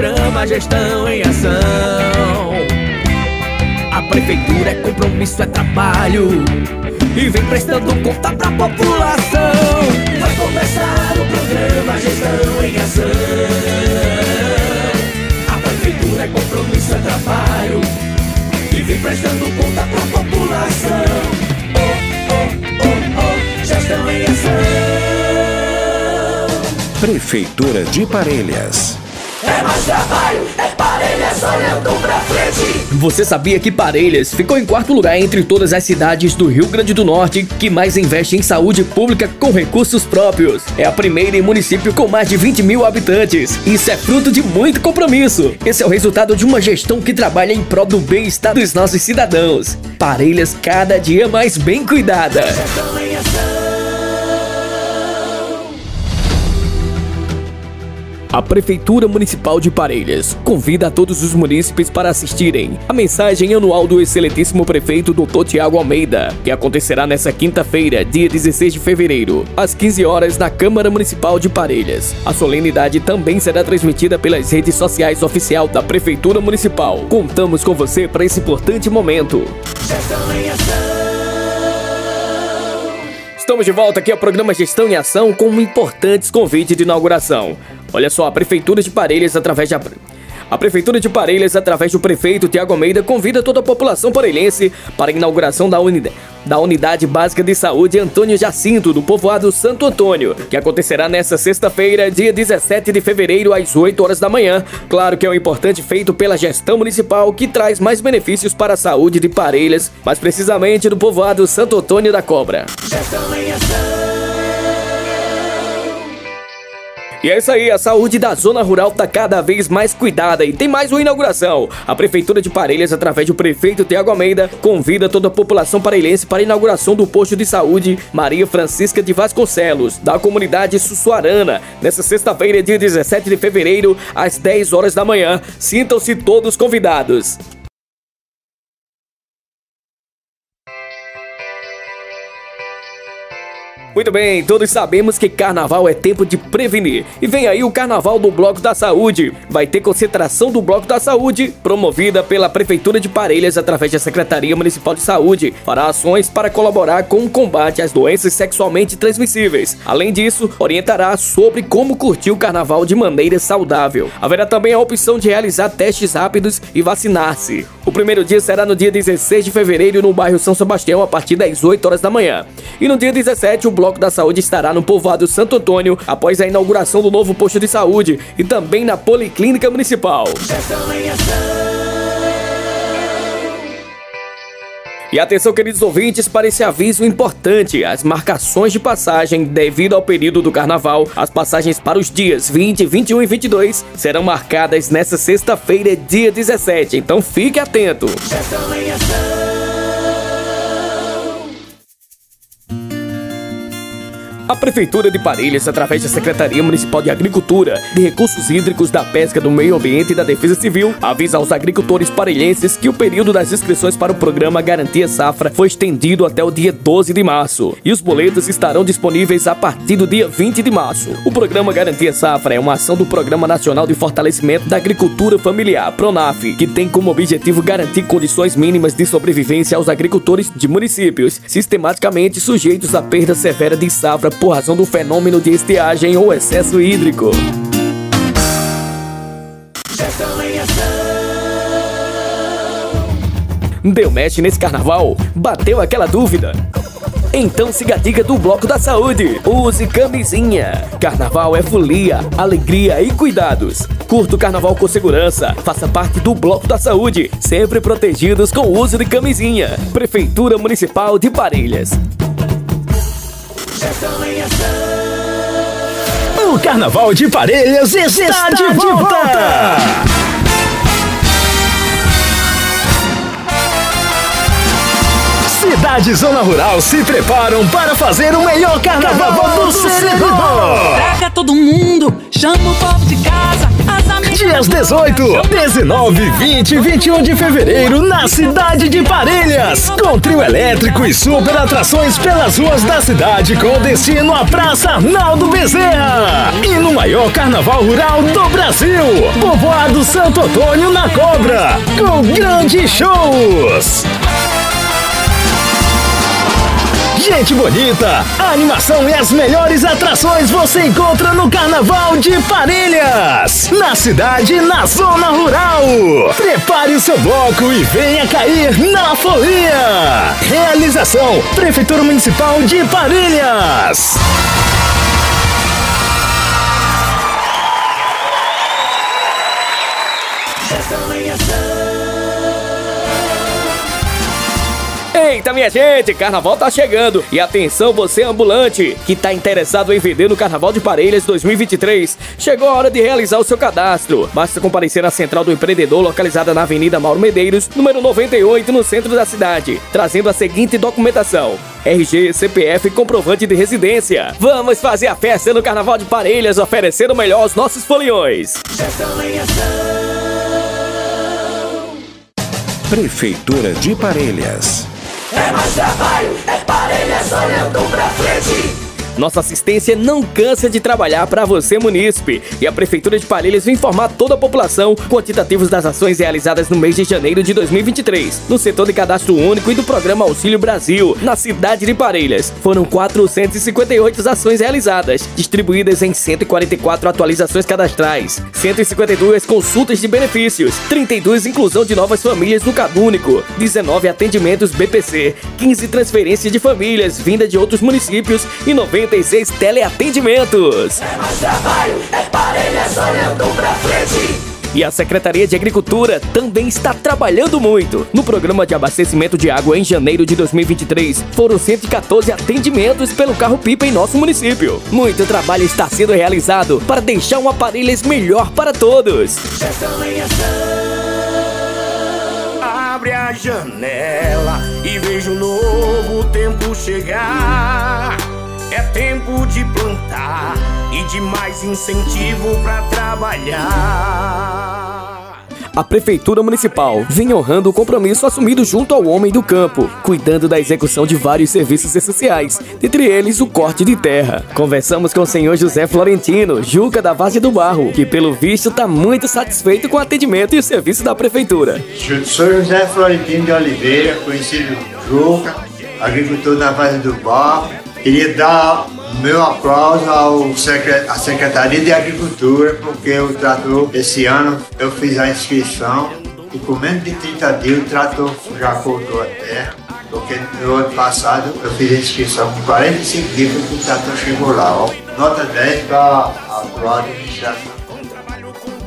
programa Gestão em Ação. A prefeitura é compromisso, é trabalho. E vem prestando conta pra população. Vai começar o programa Gestão em Ação. A prefeitura é compromisso, é trabalho. E vem prestando conta pra população. Oh, oh, oh, oh, gestão em ação. Prefeitura de Parelhas. É mais trabalho, é Parelhas olhando pra frente. Você sabia que Parelhas ficou em quarto lugar entre todas as cidades do Rio Grande do Norte que mais investe em saúde pública com recursos próprios? É a primeira em município com mais de 20 mil habitantes. Isso é fruto de muito compromisso. Esse é o resultado de uma gestão que trabalha em prol do bem-estar dos nossos cidadãos. Parelhas cada dia mais bem cuidada. A Prefeitura Municipal de Parelhas convida a todos os munícipes para assistirem a mensagem anual do excelentíssimo prefeito Dr. Tiago Almeida, que acontecerá nesta quinta-feira, dia 16 de fevereiro, às 15 horas na Câmara Municipal de Parelhas. A solenidade também será transmitida pelas redes sociais oficial da Prefeitura Municipal. Contamos com você para esse importante momento. Gestão. Estamos de volta aqui ao programa Gestão em Ação com um importante convite de inauguração. Olha só, a Prefeitura de Parelhas, através da. A Prefeitura de Parelhas, através do prefeito Tiago Almeida, convida toda a população parelhense para a inauguração da unidade, da Unidade Básica de Saúde Antônio Jacinto, do povoado Santo Antônio, que acontecerá nesta sexta-feira, dia 17 de fevereiro, às 8 horas da manhã. Claro que é um importante feito pela gestão municipal que traz mais benefícios para a saúde de Parelhas, mais precisamente do povoado Santo Antônio da Cobra. Gestão em ação. E é isso aí, a saúde da zona rural tá cada vez mais cuidada e tem mais uma inauguração. A Prefeitura de Parelhas, através do prefeito Tiago Almeida, convida toda a população parelhense para a inauguração do posto de saúde Maria Francisca de Vasconcelos, da comunidade Sussuarana, nesta sexta-feira, dia 17 de fevereiro, às 10 horas da manhã. Sintam-se todos convidados. Muito bem, todos sabemos que carnaval é tempo de prevenir. E vem aí o carnaval do Bloco da Saúde. Vai ter concentração do Bloco da Saúde, promovida pela Prefeitura de Parelhas através da Secretaria Municipal de Saúde. Fará ações para colaborar com o combate às doenças sexualmente transmissíveis. Além disso, orientará sobre como curtir o carnaval de maneira saudável. Haverá também a opção de realizar testes rápidos e vacinar-se. O primeiro dia será no dia 16 de fevereiro no bairro São Sebastião a partir das 8 horas da manhã. E no dia 17 o Bloco da Saúde estará no povoado Santo Antônio após a inauguração do novo posto de saúde e também na Policlínica Municipal. E atenção, queridos ouvintes, para esse aviso importante: as marcações de passagem devido ao período do carnaval, as passagens para os dias 20, 21 e 22 serão marcadas nesta sexta-feira, dia 17. Então fique atento. A Prefeitura de Parelhas, através da Secretaria Municipal de Agricultura, de Recursos Hídricos, da Pesca, do Meio Ambiente e da Defesa Civil, avisa aos agricultores parelhenses que o período das inscrições para o programa Garantia Safra foi estendido até o dia 12 de março e os boletos estarão disponíveis a partir do dia 20 de março. O programa Garantia Safra é uma ação do Programa Nacional de Fortalecimento da Agricultura Familiar, PRONAF, que tem como objetivo garantir condições mínimas de sobrevivência aos agricultores de municípios sistematicamente sujeitos à perda severa de safra por razão do fenômeno de estiagem ou excesso hídrico. Deu match nesse carnaval? Bateu aquela dúvida? Então siga a dica do Bloco da Saúde. Use camisinha. Carnaval é folia, alegria e cuidados. Curta o carnaval com segurança. Faça parte do Bloco da Saúde, sempre protegidos com o uso de camisinha. Prefeitura Municipal de Parelhas. Gestão em ação. O Carnaval de Parelhas está, de, volta. Cidade e Zona Rural se preparam para fazer o melhor carnaval, do servidor. Traga todo mundo, chama Dias 18, 19, 20 e 21 de fevereiro na cidade de Parelhas. Com trio elétrico e super atrações pelas ruas da cidade com destino à Praça Arnaldo Bezerra. E no maior carnaval rural do Brasil, povoado Santo Antônio na Cobra. Com grandes shows. Gente bonita, a animação e as melhores atrações você encontra no Carnaval de Parelhas, na cidade na zona rural. Prepare o seu bloco e venha cair na folia. Realização: Prefeitura Municipal de Parelhas. Eita, minha gente, carnaval tá chegando. E atenção, você ambulante que tá interessado em vender no Carnaval de Parelhas 2023. Chegou a hora de realizar o seu cadastro. Basta comparecer à Central do Empreendedor, localizada na Avenida Mauro Medeiros, número 98, no centro da cidade, trazendo a seguinte documentação: RG, CPF e comprovante de residência. Vamos fazer a festa no Carnaval de Parelhas, oferecendo melhor aos nossos foliões. Prefeitura de Parelhas. É mais trabalho, é Parelhas olhando pra frente. Nossa assistência não cansa de trabalhar para você, munícipe. E a Prefeitura de Parelhas vai informar toda a população quantitativos das ações realizadas no mês de janeiro de 2023, no setor de cadastro único e do programa Auxílio Brasil, na cidade de Parelhas. Foram 458 ações realizadas, distribuídas em 144 atualizações cadastrais, 152 consultas de benefícios, 32 inclusão de novas famílias no Cadúnico, 19 atendimentos BPC, 15 transferências de famílias vinda de outros municípios e 90 96 teleatendimentos. É mais trabalho, é Parelhas olhando pra frente. E a Secretaria de Agricultura também está trabalhando muito. No programa de abastecimento de água em janeiro de 2023, foram 114 atendimentos pelo carro-pipa em nosso município. Muito trabalho está sendo realizado para deixar um Aparelhas melhor para todos. Gestão em ação. Abre a janela e veja um novo tempo chegar. É tempo de plantar e de mais incentivo pra trabalhar. A Prefeitura Municipal vem honrando o compromisso assumido junto ao homem do campo, cuidando da execução de vários serviços essenciais, dentre eles o corte de terra. Conversamos com o senhor José Florentino, Juca da Vase do Barro, que pelo visto está muito satisfeito com o atendimento e o serviço da Prefeitura. Sou José Florentino de Oliveira, conhecido Juca, agricultor da Vase do Barro. Queria dar meu aplauso ao secre- à Secretaria de Agricultura, porque o trator, esse ano, eu fiz a inscrição e com menos de 30 dias o trator já cortou a terra. Porque no ano passado eu fiz a inscrição com 45 dias que o trator chegou lá. Ó. Nota 10 para a administração.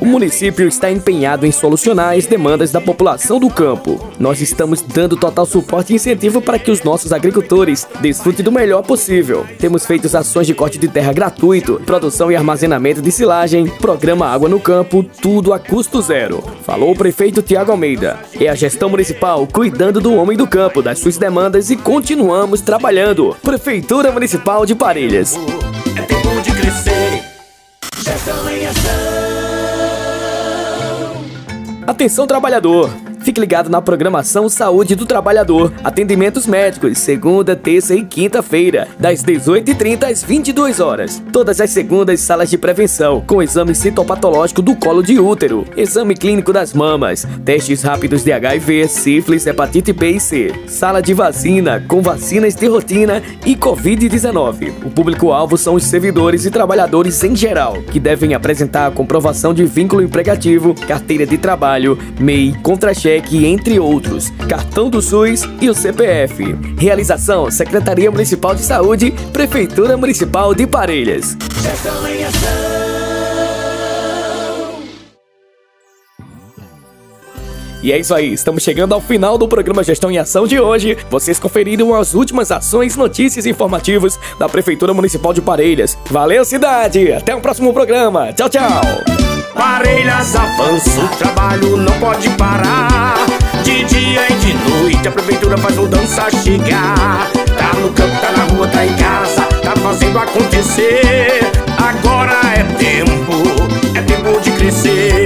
O município está empenhado em solucionar as demandas da população do campo. Nós estamos dando total suporte e incentivo para que os nossos agricultores desfrutem do melhor possível. Temos feito ações de corte de terra gratuito, produção e armazenamento de silagem, programa Água no Campo, tudo a custo zero. Falou o prefeito Tiago Almeida. É a gestão municipal cuidando do homem do campo, das suas demandas e continuamos trabalhando. Prefeitura Municipal de Parelhas. É tempo de crescer. Gestão em ação. Atenção trabalhador! Fique ligado na programação Saúde do Trabalhador. Atendimentos médicos, segunda, terça e quinta-feira, das 18h30 às 22 horas. Todas as segundas, salas de prevenção, com exame citopatológico do colo de útero, exame clínico das mamas, testes rápidos de HIV, sífilis, hepatite B e C, sala de vacina, com vacinas de rotina e Covid-19. O público-alvo são os servidores e trabalhadores em geral, que devem apresentar a comprovação de vínculo empregativo, carteira de trabalho, MEI, contra-cheque, entre outros, cartão do SUS e o CPF. Realização: Secretaria Municipal de Saúde, Prefeitura Municipal de Parelhas. Gestão em ação. E é isso aí, estamos chegando ao final do programa Gestão em Ação de hoje. Vocês conferiram as últimas ações, notícias e informativos da Prefeitura Municipal de Parelhas. Valeu, cidade! Até o próximo programa. Tchau, tchau! Parelhas avança, o trabalho não pode parar. De dia e de noite a prefeitura faz mudança chegar. Tá no campo, tá na rua, tá em casa, tá fazendo acontecer. Agora é tempo, é tempo de crescer.